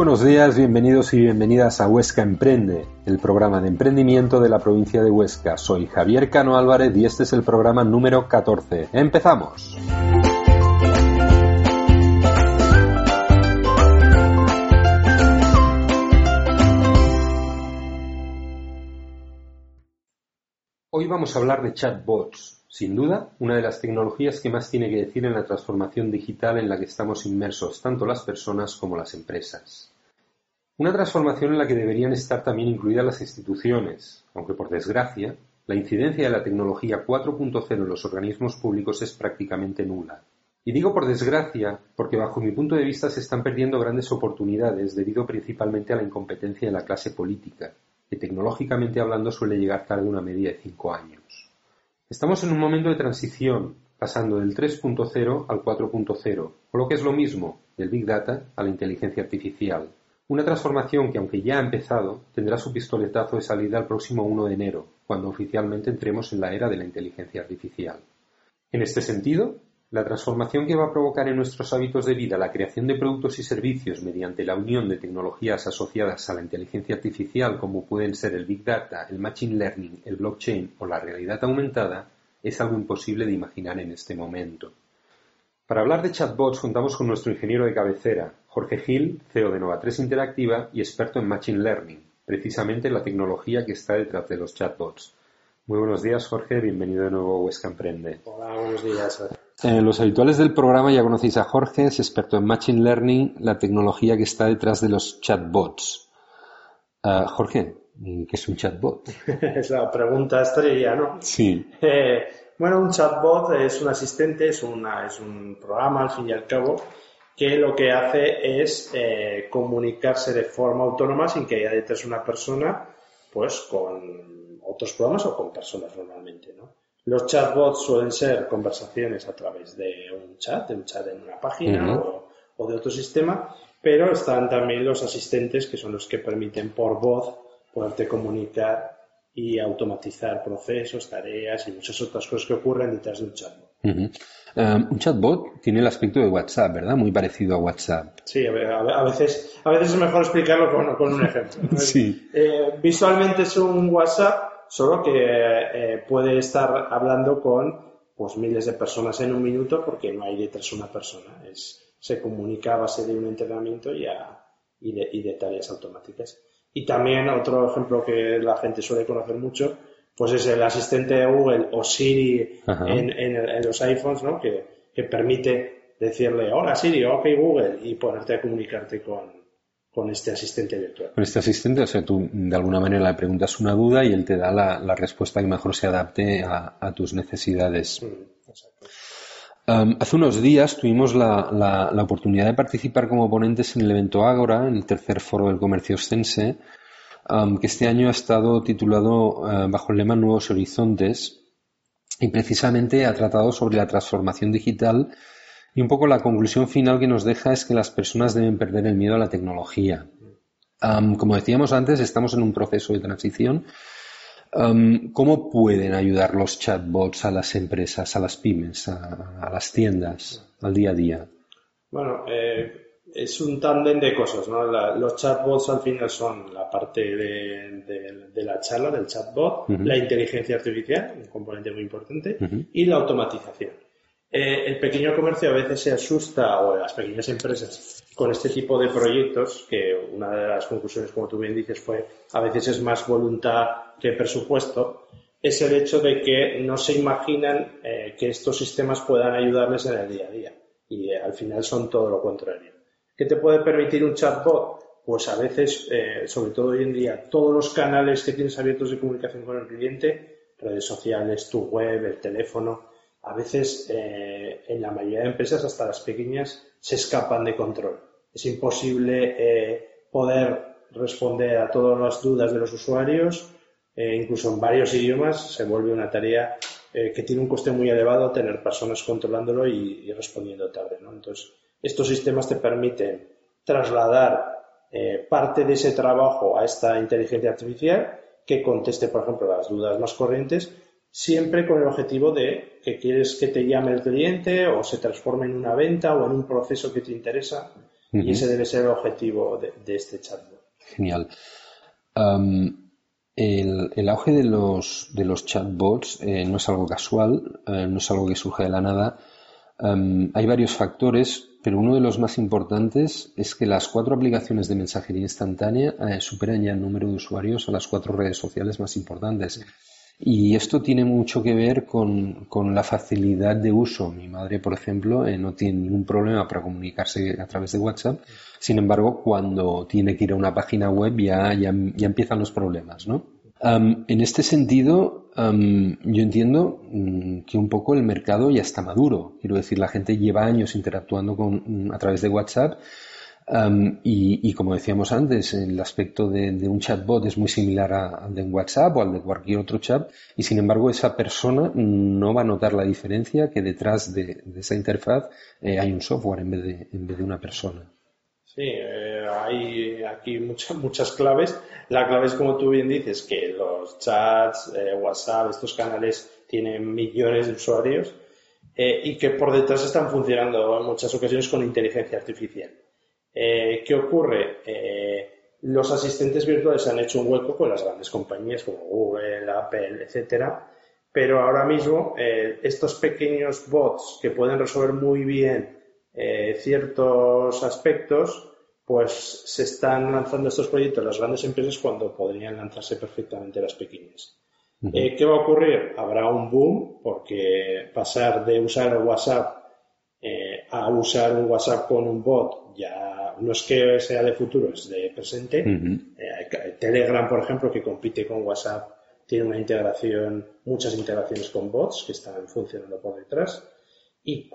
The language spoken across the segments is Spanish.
buenos días, bienvenidos y bienvenidas a Huesca Emprende, el programa de emprendimiento de la provincia de Huesca. Soy Javier Cano Álvarez y este es el programa número 14. ¡Empezamos! Hoy vamos a hablar de chatbots, sin duda una de las tecnologías que más tiene que decir en la transformación digital en la que estamos inmersos tanto las personas como las empresas. Una transformación en la que deberían estar también incluidas las instituciones, aunque por desgracia, la incidencia de la tecnología 4.0 en los organismos públicos es prácticamente nula. Y digo por desgracia porque bajo mi punto de vista se están perdiendo grandes oportunidades debido principalmente a la incompetencia de la clase política, que tecnológicamente hablando suele llegar tarde una media de cinco años. Estamos en un momento de transición, pasando del 3.0 al 4.0, o lo que es lo mismo, del Big Data a la inteligencia artificial. Una transformación que, aunque ya ha empezado, tendrá su pistoletazo de salida el próximo 1 de enero, cuando oficialmente entremos en la era de la inteligencia artificial. En este sentido, la transformación que va a provocar en nuestros hábitos de vida la creación de productos y servicios mediante la unión de tecnologías asociadas a la inteligencia artificial como pueden ser el Big Data, el Machine Learning, el blockchain o la realidad aumentada es algo imposible de imaginar en este momento. Para hablar de chatbots contamos con nuestro ingeniero de cabecera, Jorge Gil, CEO de Nova3 Interactiva y experto en Machine Learning, precisamente la tecnología que está detrás de los chatbots. Muy buenos días, Jorge. Bienvenido de nuevo a Huesca Emprende. Hola, buenos días. Eh, los habituales del programa ya conocéis a Jorge, es experto en Machine Learning, la tecnología que está detrás de los chatbots. Uh, Jorge, ¿qué es un chatbot? es la pregunta estrella, ¿no? Sí. Eh, bueno, un chatbot es un asistente, es, una, es un programa, al fin y al cabo, que lo que hace es eh, comunicarse de forma autónoma sin que haya detrás una persona, pues con otros programas o con personas normalmente, ¿no? Los chatbots suelen ser conversaciones a través de un chat, de un chat en una página o, o, de otro sistema, pero están también los asistentes que son los que permiten por voz poderte comunicar y automatizar procesos, tareas y muchas otras cosas que ocurren detrás de un chatbot. Um, un chatbot tiene el aspecto de WhatsApp, ¿verdad? Muy parecido a WhatsApp. Sí, a, veces, a veces es mejor explicarlo con, con un ejemplo. sí. Eh, visualmente es un WhatsApp, solo que eh, puede estar hablando con pues miles de personas en un minuto porque no hay detrás una persona. Es, se comunica a base de un entrenamiento y, y, de, y de tareas automáticas. Y también otro ejemplo que la gente suele conocer mucho, pues es el asistente de Google o Siri en, en, los iPhones, ¿no? Que, que, permite decirle, hola Siri, ok Google, y ponerte a comunicarte con, con este asistente virtual. Con este asistente, o sea, tú de alguna manera le preguntas una duda y él te da la, la respuesta que mejor se adapte a, a tus necesidades. Mm, um, hace unos días tuvimos la, la, la, oportunidad de participar como ponentes en el evento Ágora, en el tercer foro del comercio ostense, um, que este año ha estado titulado uh, bajo el lema Nuevos Horizontes y precisamente ha tratado sobre la transformación digital y un poco la conclusión final que nos deja es que las personas deben perder el miedo a la tecnología. Um, como decíamos antes, estamos en un proceso de transición. Um, ¿Cómo pueden ayudar los chatbots a las empresas, a las pymes, a, a las tiendas, al día a día? Bueno, eh, es un tándem de cosas, ¿no? La, los chatbots al final son la parte de, de, de la charla, del chatbot, uh -huh. la inteligencia artificial, un componente muy importante, uh -huh. y la automatización. Eh, el pequeño comercio a veces se asusta, o las pequeñas empresas, con este tipo de proyectos, que una de las conclusiones, como tú bien dices, fue a veces es más voluntad que presupuesto, es el hecho de que no se imaginan eh, que estos sistemas puedan ayudarles en el día a día. Y eh, al final son todo lo contrario. ¿Qué te puede permitir un chatbot? Pues a veces, eh, sobre todo hoy en día, todos los canales que tienes abiertos de comunicación con el cliente, redes sociales, tu web, el teléfono, a veces eh, en la mayoría de empresas, hasta las pequeñas, se escapan de control. Es imposible eh, poder responder a todas las dudas de los usuarios, incluso en varios idiomas, se vuelve una tarea que tiene un coste muy elevado tener personas controlándolo y, respondiendo tarde. Entonces, estos sistemas te permiten trasladar parte de ese trabajo a esta inteligencia artificial que conteste, por ejemplo, las dudas más corrientes siempre con el objetivo de que quieres que te llame el cliente o se transforme en una venta o en un proceso que te interesa. Y ese debe ser el objetivo de, este chatbot. Genial. el, auge de los, de los chatbots eh, no es algo casual, eh, no es algo que surge de la nada. hay varios factores, pero uno de los más importantes es que las cuatro aplicaciones de mensajería instantánea eh, superan ya el número de usuarios a las cuatro redes sociales más importantes. Y esto tiene mucho que ver con, la facilidad de uso. Mi madre, por ejemplo, eh, no tiene ningún problema para comunicarse a través de WhatsApp. Sin embargo, cuando tiene que ir a una página web ya, ya, empiezan los problemas, ¿no? En este sentido, yo entiendo mm, que un poco el mercado ya está maduro. Quiero decir, la gente lleva años interactuando con, a través de WhatsApp y, como decíamos antes, el aspecto de, un chatbot es muy similar al de WhatsApp o al de cualquier otro chat y sin embargo esa persona no va a notar la diferencia que detrás de, esa interfaz eh, hay un software en vez de una persona. Sí, eh, hay aquí muchas, muchas claves. La clave es, como tú bien dices, que los chats, eh, WhatsApp, estos canales tienen millones de usuarios y que por detrás están funcionando en muchas ocasiones con inteligencia artificial. Eh, ¿Qué ocurre? Eh, los asistentes virtuales han hecho un hueco con las grandes compañías como Google, Apple, etcétera, pero ahora mismo eh, estos pequeños bots que pueden resolver muy bien ciertos aspectos, pues se están lanzando estos proyectos las grandes empresas cuando podrían lanzarse perfectamente las pequeñas. ¿Qué va a ocurrir? Habrá un boom porque pasar de usar WhatsApp a usar un WhatsApp con un bot ya no es que sea de futuro, es de presente. Eh, Telegram, por ejemplo, que compite con WhatsApp, tiene una integración, muchas integraciones con bots que están funcionando por detrás. Y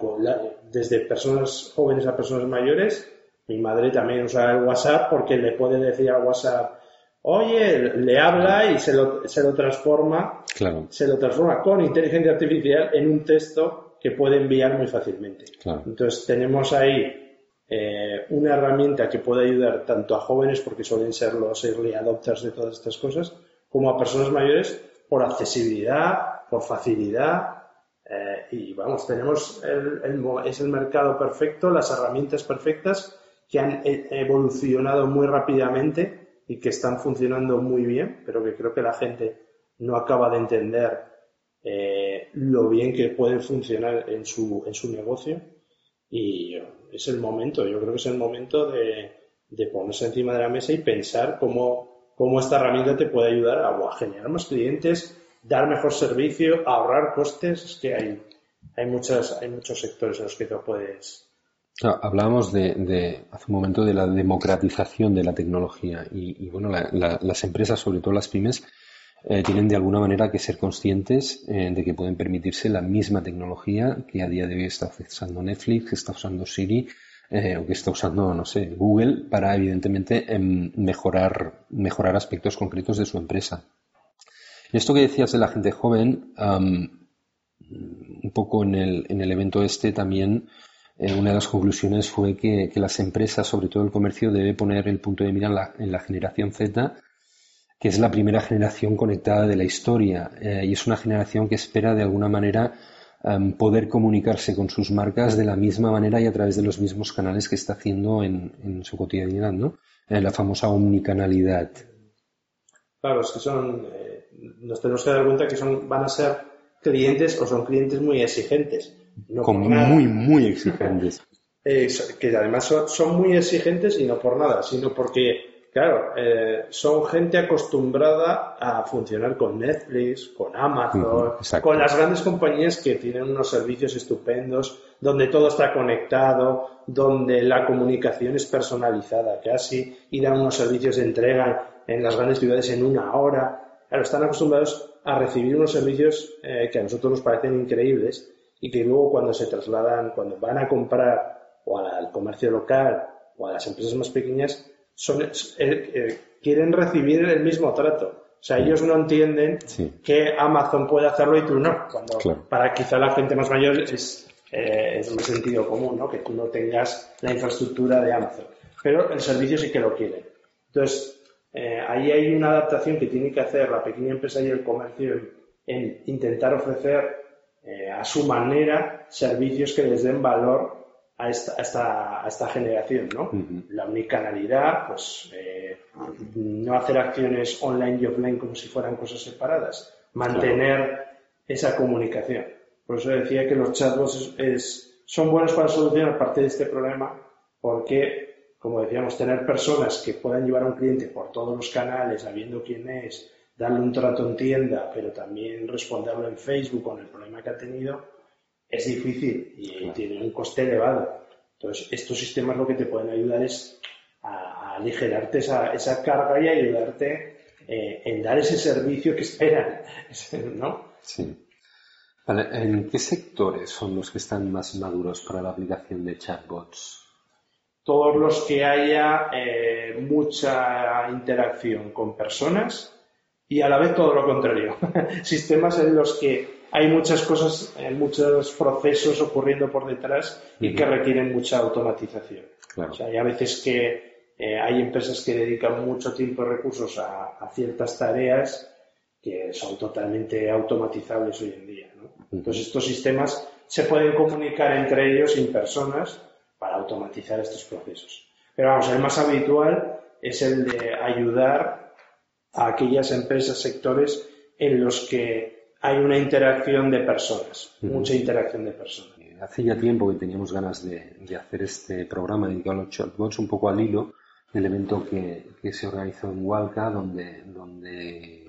desde personas jóvenes a personas mayores, mi madre también usa el WhatsApp porque le puede decir a WhatsApp, oye, le habla y se lo, se lo transforma, se lo transforma con inteligencia artificial en un texto que puede enviar muy fácilmente. Entonces tenemos ahí eh, una herramienta que puede ayudar tanto a jóvenes, porque suelen ser los early adopters de todas estas cosas, como a personas mayores por accesibilidad, por facilidad. Y vamos, tenemos el, es el mercado perfecto, las herramientas perfectas que han e, evolucionado muy rápidamente y que están funcionando muy bien, pero que creo que la gente no acaba de entender eh, lo bien que pueden funcionar en su, en su negocio. Y es el momento, yo creo que es el momento de, ponerse encima de la mesa y pensar cómo, cómo esta herramienta te puede ayudar a, generar más clientes, dar mejor servicio, ahorrar costes. Es que hay, hay, muchas, hay muchos sectores en los que te puedes. hablábamos de, hace un momento de la democratización de la tecnología y, bueno, las empresas, sobre todo las pymes, eh, tienen de alguna manera que ser conscientes eh, de que pueden permitirse la misma tecnología que a día de hoy está usando Netflix, que está usando Siri eh, o que está usando, no sé, Google para evidentemente em, mejorar, mejorar aspectos concretos de su empresa. Esto que decías de la gente joven, un poco en el, en el evento este también una de las conclusiones fue que, las empresas, sobre todo el comercio, debe poner el punto de mira en la generación Z que es la primera generación conectada de la historia eh, y es una generación que espera de alguna manera em, poder comunicarse con sus marcas de la misma manera y a través de los mismos canales que está haciendo en, su cotidianidad, ¿no? Eh, la famosa omnicanalidad. Claro, es que son, eh, nos tenemos que dar cuenta que son, van a ser clientes o son clientes muy exigentes. muy, muy exigentes. que además son, son muy exigentes y no por nada, sino porque Claro, eh, son gente acostumbrada a funcionar con Netflix, con Amazon, con las grandes compañías que tienen unos servicios estupendos, donde todo está conectado, donde la comunicación es personalizada casi y dan unos servicios de entrega en las grandes ciudades en una hora. Claro, están acostumbrados a recibir unos servicios eh, que a nosotros nos parecen increíbles y que luego cuando se trasladan, cuando van a comprar o al comercio local o a las empresas más pequeñas, son, eh, eh, quieren recibir el mismo trato. O sea, ellos no entienden que Amazon puede hacerlo y tú no. Cuando para quizá la gente más mayor es, eh, es un sentido común, ¿no? Que tú no tengas la infraestructura de Amazon. Pero el servicio sí que lo quiere. Entonces, ahí hay una adaptación que tiene que hacer la pequeña empresa y el comercio en intentar ofrecer eh, a su manera servicios que les den valor a esta, a esta, generación, ¿no? La unicanalidad, pues eh, no hacer acciones online y offline como si fueran cosas separadas, mantener esa comunicación. Por eso decía que los chatbots son buenos para solucionar parte de este problema porque, como decíamos, tener personas que puedan llevar a un cliente por todos los canales, sabiendo quién es, darle un trato en tienda, pero también responderlo en Facebook con el problema que ha tenido, es difícil y tiene un coste elevado. Entonces, estos sistemas lo que te pueden ayudar es a, aligerarte esa, esa, carga y ayudarte eh, en dar ese servicio que esperan, ¿no? Sí. ¿En qué sectores son los que están más maduros para la aplicación de chatbots? Todos los que haya eh, mucha interacción con personas y a la vez todo lo contrario. Sistemas en los que hay muchas cosas, eh, muchos procesos ocurriendo por detrás y que requieren mucha automatización. O sea, hay a veces que eh, hay empresas que dedican mucho tiempo y recursos a, ciertas tareas que son totalmente automatizables hoy en día. Entonces, estos sistemas se pueden comunicar entre ellos sin personas automatizar estos procesos. Pero vamos, el más habitual es el de ayudar a aquellas empresas, sectores en los que hay una interacción de personas, mucha interacción de personas. Hace ya tiempo que teníamos ganas de, hacer este programa dedicado a los chatbots, un poco al hilo del evento que, se organizó en Hualca, donde, donde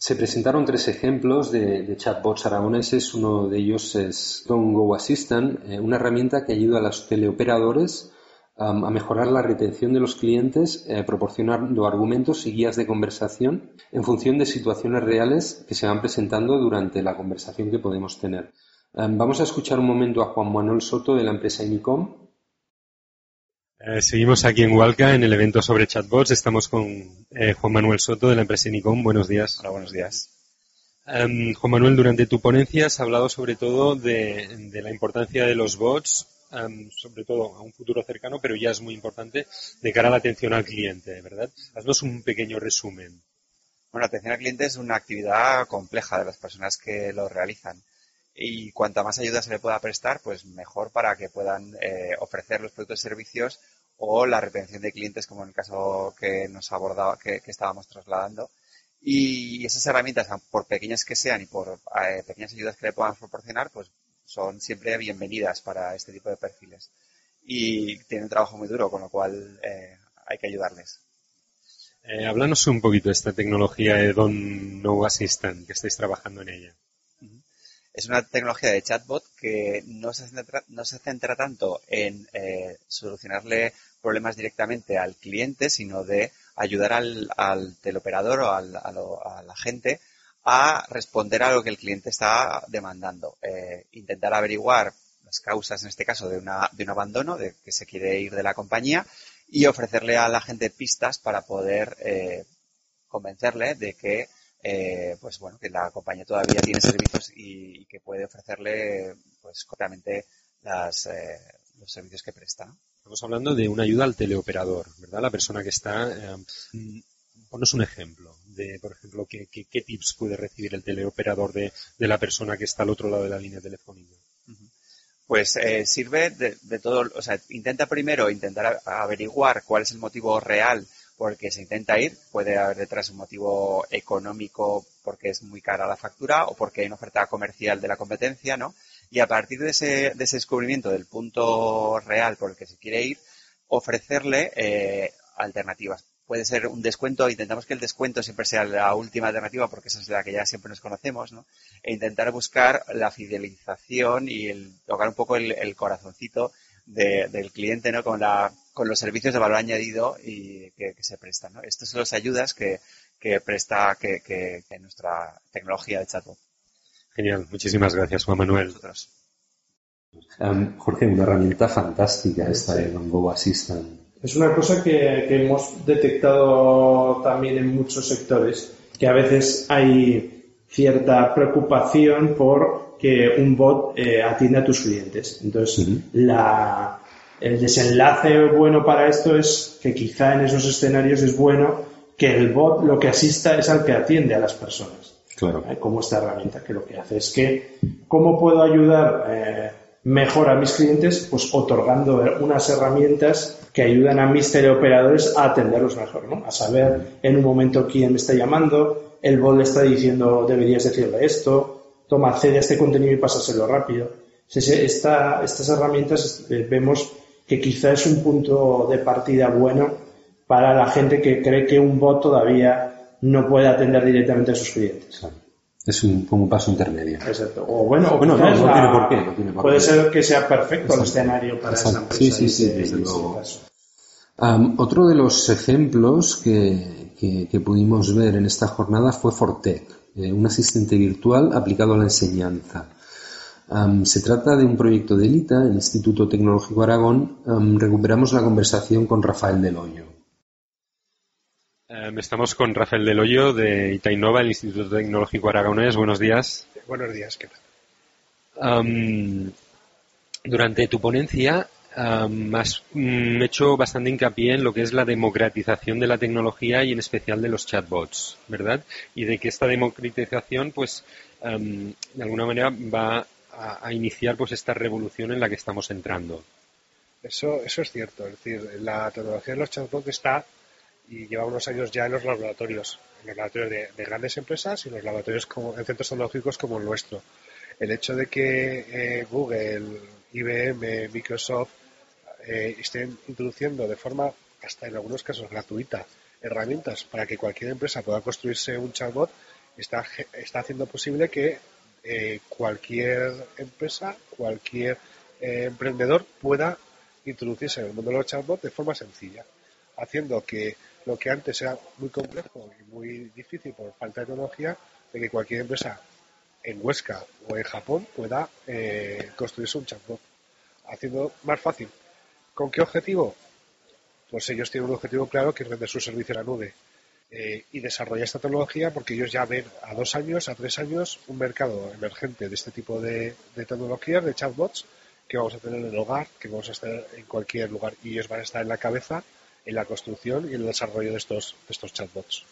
se presentaron tres ejemplos de, chatbots aragoneses. Uno de ellos es Don Go Assistant, eh, una herramienta que ayuda a los teleoperadores a mejorar la retención de los clientes eh, proporcionando argumentos y guías de conversación en función de situaciones reales que se van presentando durante la conversación que podemos tener. vamos a escuchar un momento a Juan Manuel Soto de la empresa Inicom. Eh, seguimos aquí en Hualca en el evento sobre chatbots. Estamos con eh, Juan Manuel Soto de la empresa Inicom. Buenos días. Hola, buenos días. Juan Manuel, durante tu ponencia has hablado sobre todo de, de la importancia de los bots sobre todo a un futuro cercano, pero ya es muy importante de cara a la atención al cliente, ¿verdad? Haznos un pequeño resumen. Bueno, atención al cliente es una actividad compleja de las personas que lo realizan. Y cuanta más ayuda se le pueda prestar, pues mejor para que puedan eh, ofrecer los productos y servicios o la retención de clientes, como en el caso que nos abordaba, que, estábamos trasladando. Y esas herramientas, por pequeñas que sean y por eh, pequeñas ayudas que le puedan proporcionar, pues son siempre bienvenidas para este tipo de perfiles. Y tienen un trabajo muy duro, con lo cual eh, hay que ayudarles. Eh, háblanos un poquito de esta tecnología de Don No Assistant, que estáis trabajando en ella. Es una tecnología de chatbot que no se centra, no se centra tanto en eh, solucionarle problemas directamente al cliente, sino de ayudar al, teleoperador o al, a, la gente a responder a lo que el cliente está demandando. Eh, intentar averiguar las causas, en este caso, de, una, de un abandono, de que se quiere ir de la compañía y ofrecerle a la gente pistas para poder eh, convencerle de que eh, pues bueno que la compañía todavía tiene servicios y, que puede ofrecerle pues correctamente las, los servicios que presta. Estamos hablando de una ayuda al teleoperador, ¿verdad? La persona que está. Eh, ponos un ejemplo de, por ejemplo, qué, qué, tips puede recibir el teleoperador de, de, la persona que está al otro lado de la línea telefónica. Pues eh, sirve de, de, todo, o sea, intenta primero intentar averiguar cuál es el motivo real por el que se intenta ir. Puede haber detrás un motivo económico porque es muy cara la factura o porque hay una oferta comercial de la competencia, ¿no? Y a partir de ese, de ese descubrimiento del punto real por el que se quiere ir, ofrecerle eh, alternativas puede ser un descuento, intentamos que el descuento siempre sea la última alternativa porque esa es la que ya siempre nos conocemos, ¿no? E intentar buscar la fidelización y el, tocar un poco el, corazoncito del cliente, ¿no? Con, la, con los servicios de valor añadido y que, se prestan, ¿no? Estas son las ayudas que, presta que, nuestra tecnología de chatbot. Genial, muchísimas gracias Juan Manuel. Jorge, una herramienta fantástica esta de Go Assistant. Es una cosa que, hemos detectado también en muchos sectores, que a veces hay cierta preocupación por que un bot eh, atienda a tus clientes. Entonces, el desenlace bueno para esto es que quizá en esos escenarios es bueno que el bot lo que asista es al que atiende a las personas. Claro. ¿Eh? Como esta herramienta, que lo que hace es que, ¿cómo puedo ayudar eh, mejor a mis clientes? Pues otorgando unas herramientas que ayudan a mis teleoperadores a atenderlos mejor, ¿no? A saber en un momento quién me está llamando, el bot le está diciendo deberías decirle esto, toma, accede a este contenido y pásaselo rápido. estas herramientas eh, vemos que quizá es un punto de partida bueno para la gente que cree que un bot todavía no puede atender directamente a sus clientes. Es un, un paso intermedio. Exacto. O bueno, no, tiene por qué. puede ser que sea perfecto el escenario para esa empresa. Sí, sí, sí, desde luego. otro de los ejemplos que, que, pudimos ver en esta jornada fue Fortec, eh, un asistente virtual aplicado a la enseñanza. se trata de un proyecto de ELITA, el Instituto Tecnológico Aragón. recuperamos la conversación con Rafael Del Hoyo. Em, estamos con Rafael Del Hoyo de Itainova, el Instituto Tecnológico Aragonés. Buenos días. Buenos días, ¿qué tal? Durante tu ponencia um, has mm, hecho bastante hincapié en lo que es la democratización de la tecnología y en especial de los chatbots, ¿verdad? Y de que esta democratización, pues, de alguna manera va a, a, iniciar pues esta revolución en la que estamos entrando. Eso, eso es cierto, es decir, la tecnología de los chatbots está y lleva unos años ya en los laboratorios, en los laboratorios de, grandes empresas y en los laboratorios como, en centros tecnológicos como el nuestro. El hecho de que eh, Google, IBM, Microsoft eh, estén introduciendo de forma, hasta en algunos casos gratuita, herramientas para que cualquier empresa pueda construirse un chatbot, está, está haciendo posible que eh, cualquier empresa, cualquier emprendedor pueda introducirse en el mundo de los chatbots de forma sencilla, haciendo que lo que antes era muy complejo y muy difícil por falta de tecnología, de que cualquier empresa en Huesca o en Japón pueda eh, construirse un chatbot, haciendo más fácil. ¿Con qué objetivo? Pues ellos tienen un objetivo claro que es vender su servicio a la nube eh, y desarrollar esta tecnología porque ellos ya ven a dos años, a tres años, un mercado emergente de este tipo de, de tecnologías, de chatbots, que vamos a tener en el hogar, que vamos a estar en cualquier lugar y ellos van a estar en la cabeza en la construcción y el desarrollo de estos, estos chatbots.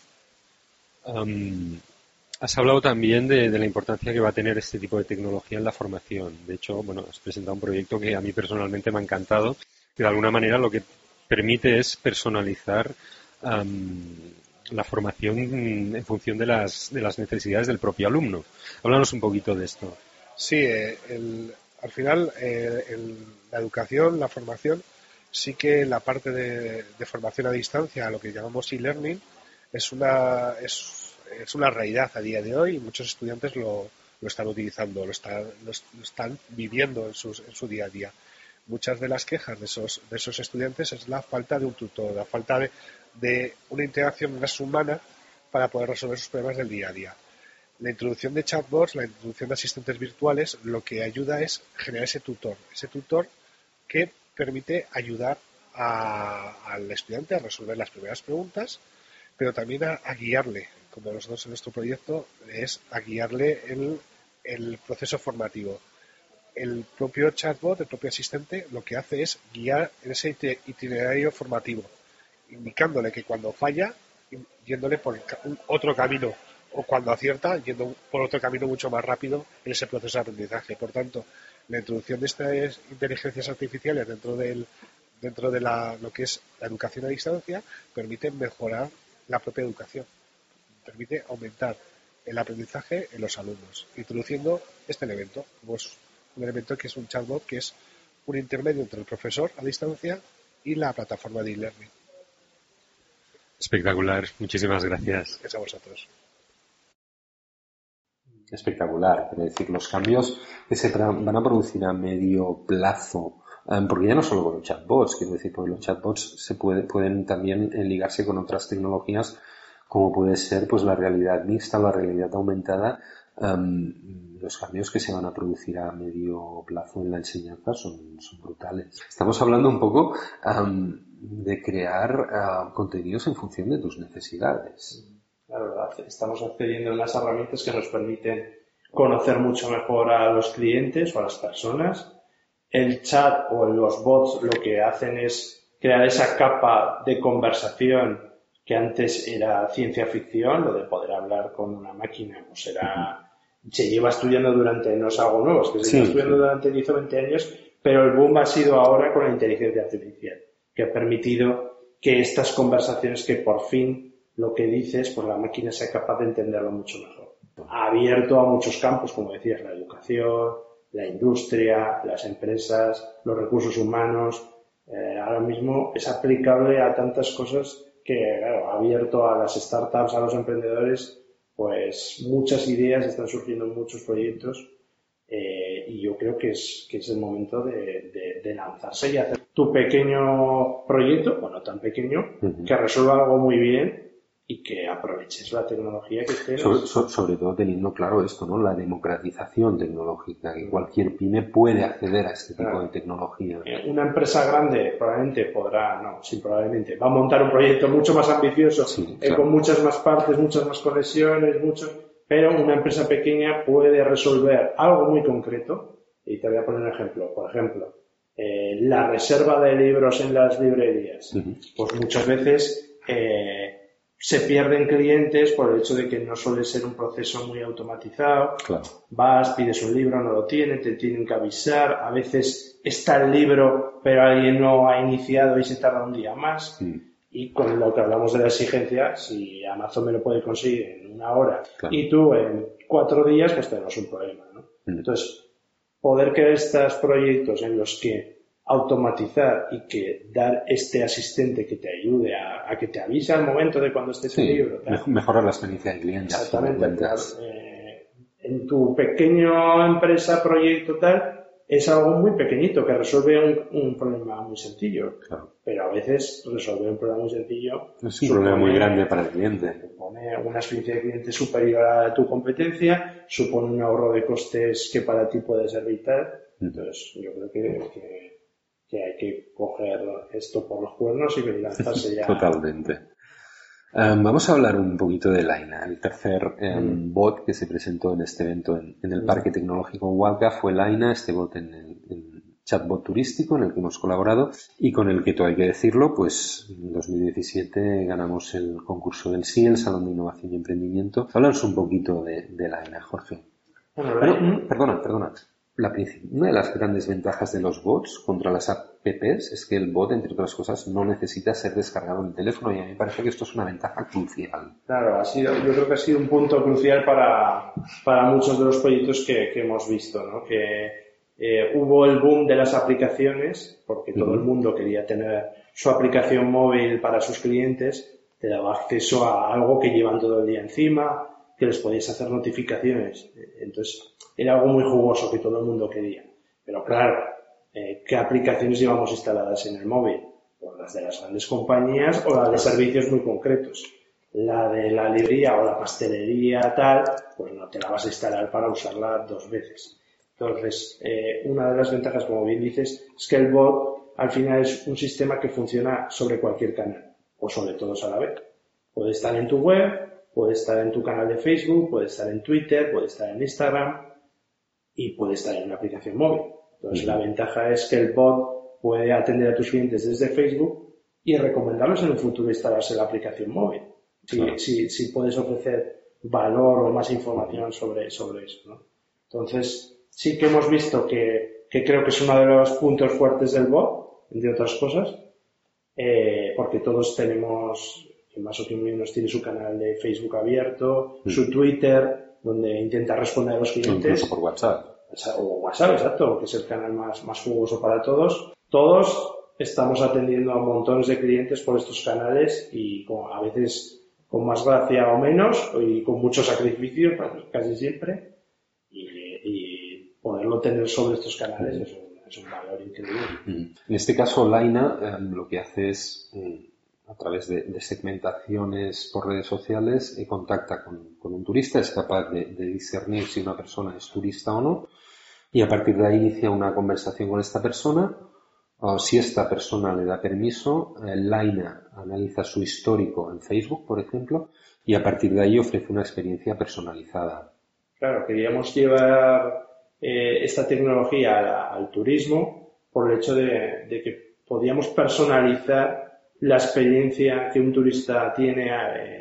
has hablado también de, la importancia que va a tener este tipo de tecnología en la formación. De hecho, bueno, has presentado un proyecto que a mí personalmente me ha encantado, de alguna manera lo que permite es personalizar la formación en función de las, de las necesidades del propio alumno. Háblanos un poquito de esto. Sí, eh, al final eh, la educación, la formación, sí que la parte de, formación a distancia, lo que llamamos e-learning, es una, es, es, una realidad a día de hoy y muchos estudiantes lo, lo están utilizando, lo están, lo, están viviendo en, sus, en, su día a día. Muchas de las quejas de esos, de esos estudiantes es la falta de un tutor, la falta de, de una interacción más humana para poder resolver sus problemas del día a día. La introducción de chatbots, la introducción de asistentes virtuales, lo que ayuda es generar ese tutor, ese tutor que permite ayudar al estudiante a resolver las primeras preguntas, pero también a, guiarle, como nosotros en nuestro proyecto, es a guiarle el, el proceso formativo. El propio chatbot, el propio asistente, lo que hace es guiar en ese itinerario formativo, indicándole que cuando falla, yéndole por otro camino, o cuando acierta, yendo por otro camino mucho más rápido en ese proceso de aprendizaje. Por tanto, la introducción de estas inteligencias artificiales dentro del dentro de la, lo que es la educación a distancia permite mejorar la propia educación, permite aumentar el aprendizaje en los alumnos, introduciendo este elemento, pues un elemento que es un chatbot, que es un intermedio entre el profesor a distancia y la plataforma de e-learning. Espectacular, muchísimas gracias. Gracias a vosotros espectacular. Es decir, los cambios que se van a producir a medio plazo, em, porque ya no solo con los chatbots, quiero decir, porque los chatbots se pueden también ligarse con otras tecnologías como puede ser pues la realidad mixta, la realidad aumentada, los cambios que se van a producir a medio plazo en la enseñanza son, brutales. Estamos hablando un poco de crear contenidos en función de tus necesidades. Estamos accediendo a unas herramientas que nos permiten conocer mucho mejor a los clientes o a las personas. El chat o los bots lo que hacen es crear esa capa de conversación que antes era ciencia ficción, lo de poder hablar con una máquina, pues era se lleva estudiando durante, no es algo nuevo, es que se lleva estudiando durante 10 o 20 años, pero el boom ha sido ahora con la inteligencia artificial, que ha permitido que estas conversaciones que por fin lo que dices, pues la máquina sea capaz de entenderlo mucho mejor. Ha abierto a muchos campos, como decías, la educación, la industria, las empresas, los recursos humanos. Eh, ahora mismo es aplicable a tantas cosas que, claro, ha abierto a las startups, a los emprendedores, pues muchas ideas, están surgiendo muchos proyectos eh, y yo creo que es, que es el momento de, de, lanzarse y hacer tu pequeño proyecto, bueno, tan pequeño, que resuelva algo muy bien y que aproveches la tecnología que esté. Sobre, todo teniendo claro esto, ¿no? La democratización tecnológica, que cualquier pyme puede acceder a este tipo de tecnología. Eh, una empresa grande probablemente podrá, no, sí, probablemente, va a montar un proyecto mucho más ambicioso, eh, con muchas más partes, muchas más conexiones, mucho, pero una empresa pequeña puede resolver algo muy concreto, y te voy a poner un ejemplo, por ejemplo, eh, la reserva de libros en las librerías. Pues muchas veces eh, se pierden clientes por el hecho de que no suele ser un proceso muy automatizado. Vas, pides un libro, no lo tiene, te tienen que avisar. A veces está el libro, pero alguien no ha iniciado y se tarda un día más. Y con lo que hablamos de la exigencia, si Amazon me lo puede conseguir en una hora y tú en cuatro días, pues tenemos un problema. ¿no? Entonces, poder crear estos proyectos en los que automatizar y que dar este asistente que te ayude a, que te avise al momento de cuando estés en el libro. Mejorar la experiencia del cliente. Exactamente. Eh, en tu pequeño empresa, proyecto tal, es algo muy pequeñito que resuelve un, problema muy sencillo. Pero a veces resolver un problema muy sencillo es un problema muy grande para el cliente. Supone una experiencia de cliente superior a tu competencia, supone un ahorro de costes que para ti puede ser vital. Entonces, yo creo que que hay que coger esto por los cuernos y lanzarse ya. Totalmente. Em, vamos a hablar un poquito de Laina, el tercer mm. bot que se presentó en este evento en, el mm. Parque Tecnológico Hualca fue Laina, este bot en el, chatbot turístico en el que hemos colaborado y con el que, todo hay que decirlo, pues en 2017 ganamos el concurso del SI, el Salón de Innovación y Emprendimiento. Háblanos un poquito de, de Laina, Jorge. Bueno, perdona, perdona una de las grandes ventajas de los bots contra las apps es que el bot, entre otras cosas, no necesita ser descargado en el teléfono y a mí me parece que esto es una ventaja crucial. Claro, ha sido, yo creo que ha sido un punto crucial para, para muchos de los proyectos que, que hemos visto, ¿no? Que eh, hubo el boom de las aplicaciones, porque todo el mundo quería tener su aplicación móvil para sus clientes, te daba acceso a algo que llevan todo el día encima, que les podías hacer notificaciones. Entonces, era algo muy jugoso que todo el mundo quería. Pero claro, eh, ¿qué aplicaciones llevamos instaladas en el móvil? Pues las de las grandes compañías o las de servicios muy concretos. La de la librería o la pastelería tal, pues no te la vas a instalar para usarla dos veces. Entonces, eh, una de las ventajas, como bien dices, es el bot al final es un sistema que funciona sobre cualquier canal o sobre todos a la vez. Puede estar en tu web, puede estar en tu canal de Facebook, puede estar en Twitter, puede estar en Instagram y puede estar en una aplicación móvil. Entonces, la ventaja es que el bot puede atender a tus clientes desde Facebook y recomendarlos en el futuro instalarse la aplicación móvil. Si, si, puedes ofrecer valor o más información sobre, sobre eso. Entonces, sí que hemos visto que, que, creo que es uno de los puntos fuertes del bot, entre otras cosas, eh, porque todos tenemos más o menos tiene su canal de Facebook abierto, mm. su Twitter, donde intenta responder a los clientes. Incluso por WhatsApp. O WhatsApp, exacto, que es el canal más, más jugoso para todos. Todos estamos atendiendo a montones de clientes por estos canales y a veces con más gracia o menos y con mucho sacrificio, casi siempre. Y, poderlo tener sobre estos canales es, un, valor increíble. Mm. En este caso, Laina em, lo que hace es mm, a través de, segmentaciones por redes sociales, contacta con, un turista, es capaz de, discernir si una persona es turista o no, y a partir de ahí inicia una conversación con esta persona. O si esta persona le da permiso, Laina analiza su histórico en Facebook, por ejemplo, y a partir de ahí ofrece una experiencia personalizada. Claro, queríamos llevar eh, esta tecnología al, turismo por el hecho de, que podíamos personalizar la experiencia que un turista tiene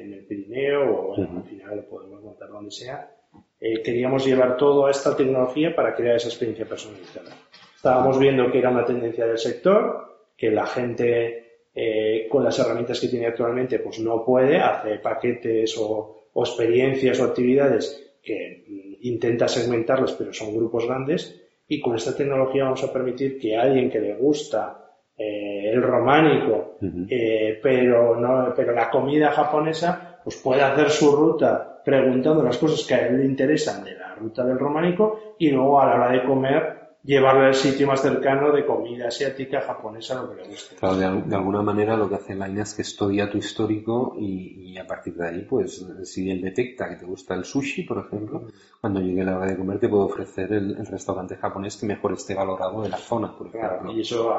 en el Pirineo o al final lo podemos montar donde sea. Eh, queríamos llevar toda esta tecnología para crear esa experiencia personalizada. Estábamos viendo que era una tendencia del sector, que la gente eh, con las herramientas que tiene actualmente pues no puede, hacer paquetes o, o experiencias o actividades que mm, intenta segmentarlas pero son grupos grandes y con esta tecnología vamos a permitir que alguien que le gusta eh, el románico, eh, pero no, pero la comida japonesa, pues puede hacer su ruta preguntando las cosas que a él le interesan de la ruta del románico y luego a la hora de comer llevarle al sitio más cercano de comida asiática, japonesa, lo que le guste. Claro, de, alguna manera lo que hace Line es que estudia tu histórico y, a partir de ahí, pues, si él detecta que te gusta el sushi, por ejemplo, cuando llegue la hora de comer te puede ofrecer el, restaurante japonés que mejor esté valorado de la zona, por ejemplo. y eso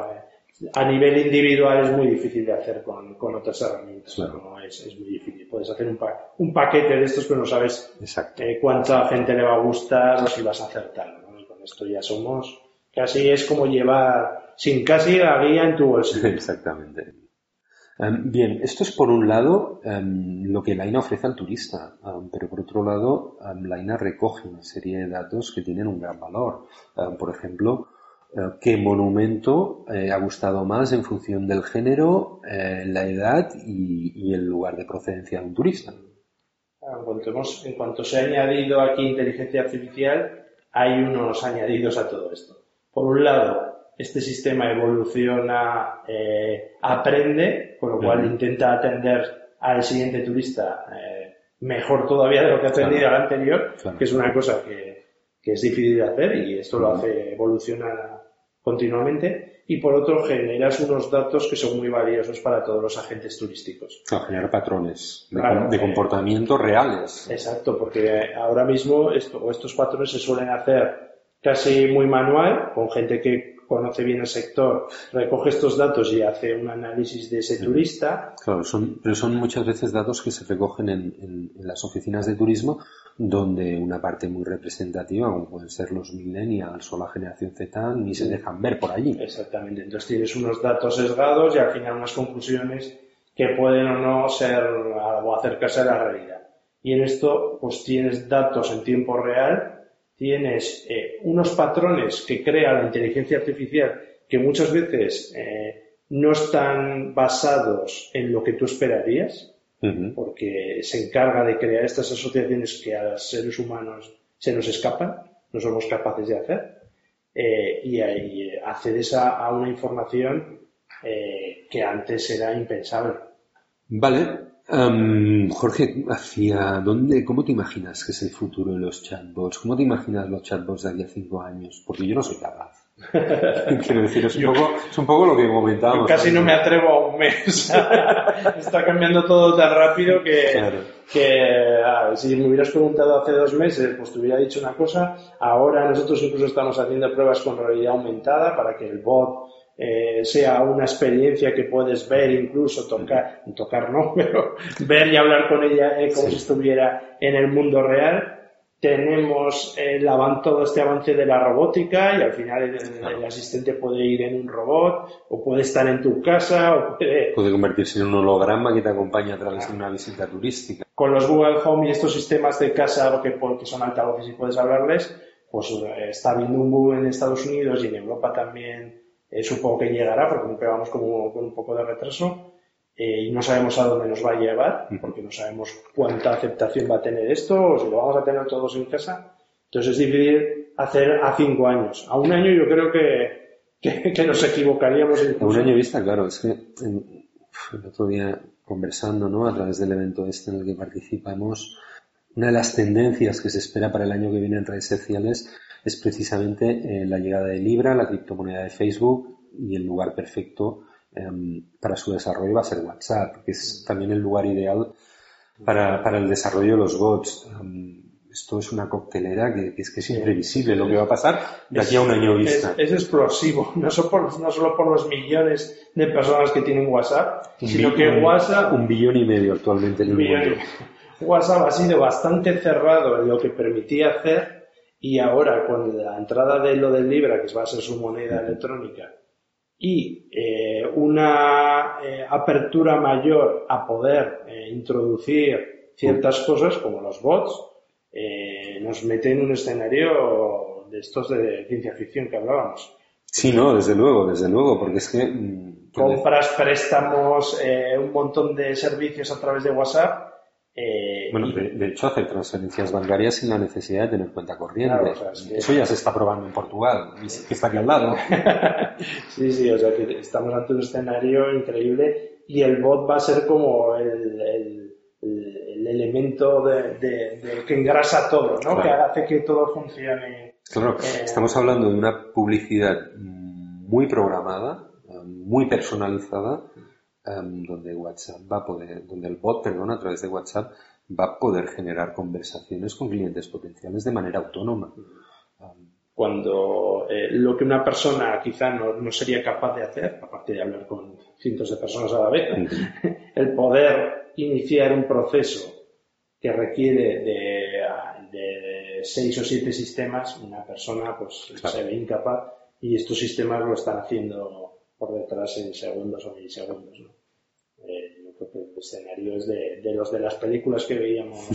a nivel individual es muy difícil de hacer con, con otras herramientas. No, es, es, muy difícil. Puedes hacer un, un paquete de estos, pero no sabes eh, cuánta gente le va a gustar o si vas a acertar. ¿no? Y con esto ya somos, casi es como llevar sin casi la guía en tu bolsillo. Exactamente. Em, bien, esto es por un lado em, lo que Laina ofrece al turista, em, pero por otro lado, Laina recoge una serie de datos que tienen un gran valor. por ejemplo, qué monumento eh, ha gustado más en función del género, eh, la edad y, el lugar de procedencia de un turista. En cuanto, en cuanto se ha añadido aquí inteligencia artificial, hay unos añadidos a todo esto. Por un lado, este sistema evoluciona, aprende, con lo cual intenta atender al siguiente turista mejor todavía de lo que ha aprendido al anterior, que es una cosa que, que, es difícil de hacer y esto lo hace evolucionar continuamente y por otro generas unos datos que son muy valiosos para todos los agentes turísticos. Claro, generar patrones de, comportamiento reales. Exacto, porque ahora mismo esto, estos patrones se suelen hacer casi muy manual, con gente que conoce bien el sector, recoge estos datos y hace un análisis de ese turista. Claro, son, pero son muchas veces datos que se recogen en, las oficinas de turismo, donde una parte muy representativa, como pueden ser los millennials o la generación Z, ni se dejan ver por allí. Exactamente. Entonces tienes unos datos sesgados y al final unas conclusiones que pueden o no ser o acercarse a la realidad. Y en esto, pues tienes datos en tiempo real tienes eh, unos patrones que crea la inteligencia artificial que muchas veces eh, no están basados en lo que tú esperarías, porque se encarga de crear estas asociaciones que a los seres humanos se nos escapan, no somos capaces de hacer, eh, y, y, accedes a, una información que antes era impensable. Vale, Jorge, ¿hacia dónde, cómo te imaginas que es el futuro de los chatbots? ¿Cómo te imaginas los chatbots de aquí a cinco años? Porque yo no soy capaz. Quiero decir, es un, poco, es un poco lo que comentábamos. Casi no me atrevo a un mes. Está cambiando todo tan rápido que, que si me hubieras preguntado hace dos meses, pues te hubiera dicho una cosa. Ahora nosotros incluso estamos haciendo pruebas con realidad aumentada para que el bot eh, sea una experiencia que puedes ver, incluso tocar, tocar no, pero ver y hablar con ella eh, como si estuviera en el mundo real. Tenemos el todo este avance de la robótica y al final el, asistente puede ir en un robot o puede estar en tu casa o puede... Puede convertirse en un holograma que te acompaña a través de una visita turística. Con los Google Home y estos sistemas de casa que, que son altavoces y puedes hablarles, pues eh, está habiendo un boom en Estados Unidos y en Europa también eh, supongo que llegará porque vamos como con un poco de retraso eh, y no sabemos a dónde nos va a llevar porque no sabemos cuánta aceptación va a tener esto o si lo vamos a tener todos en casa. Entonces es difícil hacer a cinco años. A un año yo creo que, que, nos equivocaríamos. A un año vista, claro, es que el otro día conversando ¿no? a través del evento este en el que participamos, una de las tendencias que se espera para el año que viene en redes sociales es precisamente eh, la llegada de Libra, la criptomoneda de Facebook y el lugar perfecto em, para su desarrollo va a ser WhatsApp, que es también el lugar ideal para, para el desarrollo de los bots. Em, esto es una coctelera que, es que es imprevisible lo que va a pasar de aquí a un año vista. Es, explosivo, no solo, por, no solo por los millones de personas que tienen WhatsApp, sino que WhatsApp... Un billón y medio actualmente en el mundo. WhatsApp ha sido bastante cerrado en lo que permitía hacer y ahora con la entrada de lo del Libra, que va a ser su moneda electrónica, y eh, una eh, apertura mayor a poder eh, introducir ciertas cosas como los bots, nos mete en un escenario de estos de ciencia ficción que hablábamos. Sí, no, desde luego, desde luego, porque es que... Mm, Compras, préstamos, un montón de servicios a través de WhatsApp eh, bueno, de, hecho, hacer transferencias bancarias sin la necesidad de tener cuenta corriente. Eso ya se está probando en Portugal, que está aquí al lado. sí, sí, o sea que estamos ante un escenario increíble y el bot va a ser como el, el, elemento de, que engrasa todo, ¿no? Que hace que todo funcione. Claro, eh, estamos hablando de una publicidad muy programada, muy personalizada Em, donde WhatsApp va a poder, donde el bot, perdón, a través de WhatsApp va a poder generar conversaciones con clientes potenciales de manera autónoma. Cuando eh, lo que una persona quizá no, sería capaz de hacer, aparte de hablar con cientos de personas a la vez, el poder iniciar un proceso que requiere de, seis o siete sistemas, una persona pues se ve incapaz y estos sistemas lo están haciendo por detrás en segundos o milisegundos. ¿no? Eh, yo creo que el escenario es de, los de las películas que veíamos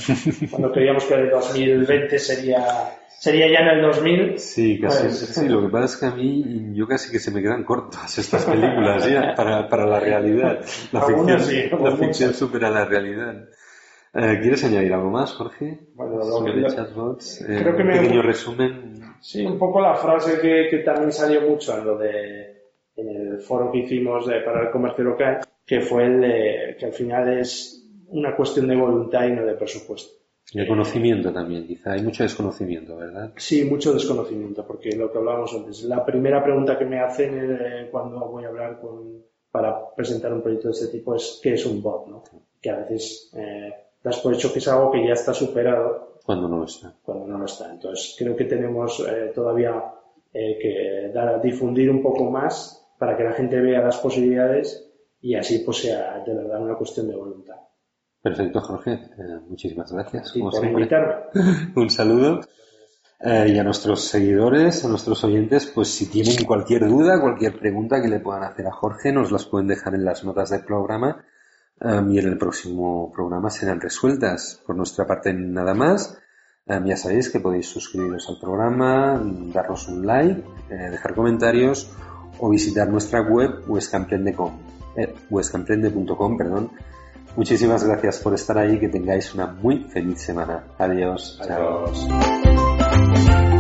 cuando creíamos que el 2020 sería sería ya en el 2000. Sí, casi. Pues, sí, lo que pasa es que a mí yo casi que se me quedan cortas estas películas ya para, para la realidad. La ficción, sí, la ficción supera la realidad. Eh, ¿Quieres añadir algo más, Jorge? Bueno, sobre chatbots. Eh, creo que un pequeño resumen. Sí, un poco la frase que, que también salió mucho en lo de foro que hicimos para el comercio local, que fue el de que al final es una cuestión de voluntad y no de presupuesto. Y de conocimiento también, quizá. Hay mucho desconocimiento, ¿verdad? Sí, mucho desconocimiento, porque lo que hablábamos antes, la primera pregunta que me hacen eh, cuando voy a hablar con, para presentar un proyecto de este tipo es ¿qué es un bot? ¿no? Que a veces eh, das por hecho que es algo que ya está superado. Cuando no lo está. Cuando no lo está. Entonces, creo que tenemos eh, todavía eh, que dar, difundir un poco más para que la gente vea las posibilidades y así pues sea de verdad una cuestión de voluntad. Perfecto, Jorge. Eh, muchísimas gracias. por invitarme. Un saludo. Eh, y a nuestros seguidores, a nuestros oyentes, pues si tienen cualquier duda, cualquier pregunta que le puedan hacer a Jorge, nos las pueden dejar en las notas del programa um, y en el próximo programa serán resueltas. Por nuestra parte, nada más. Um, ya sabéis que podéis suscribiros al programa, darnos un like, eh, dejar comentarios o visitar nuestra web huescamprende.com. Eh. Muchísimas gracias por estar ahí, que tengáis una muy feliz semana. Adiós. Adiós. Chao.